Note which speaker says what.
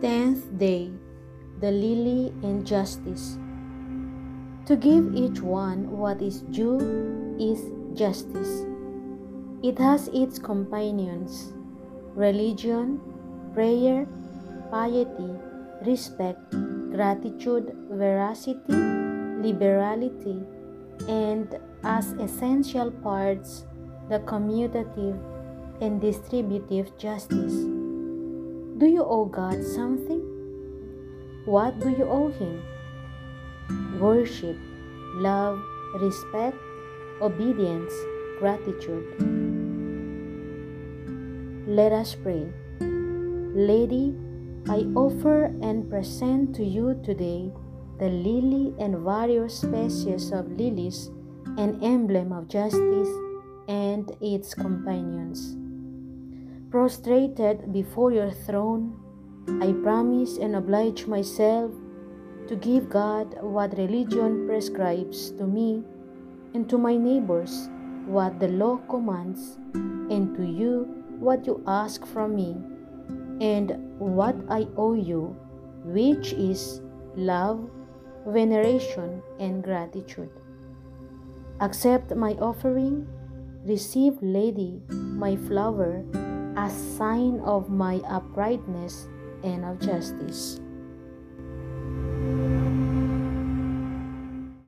Speaker 1: day, the lily and justice. To give each one what is due is justice. It has its companions religion, prayer, piety, respect, gratitude, veracity, liberality, and as essential parts, the commutative and distributive justice. Do you owe God something? What do you owe Him? Worship, love, respect, obedience, gratitude. Let us pray. Lady, I offer and present to you today the lily and various species of lilies, an emblem of justice and its companions. Prostrated before your throne, I promise and oblige myself to give God what religion prescribes to me, and to my neighbors what the law commands, and to you what you ask from me, and what I owe you, which is love, veneration, and gratitude. Accept my offering, receive, Lady, my flower, as sign of my uprightness and of justice.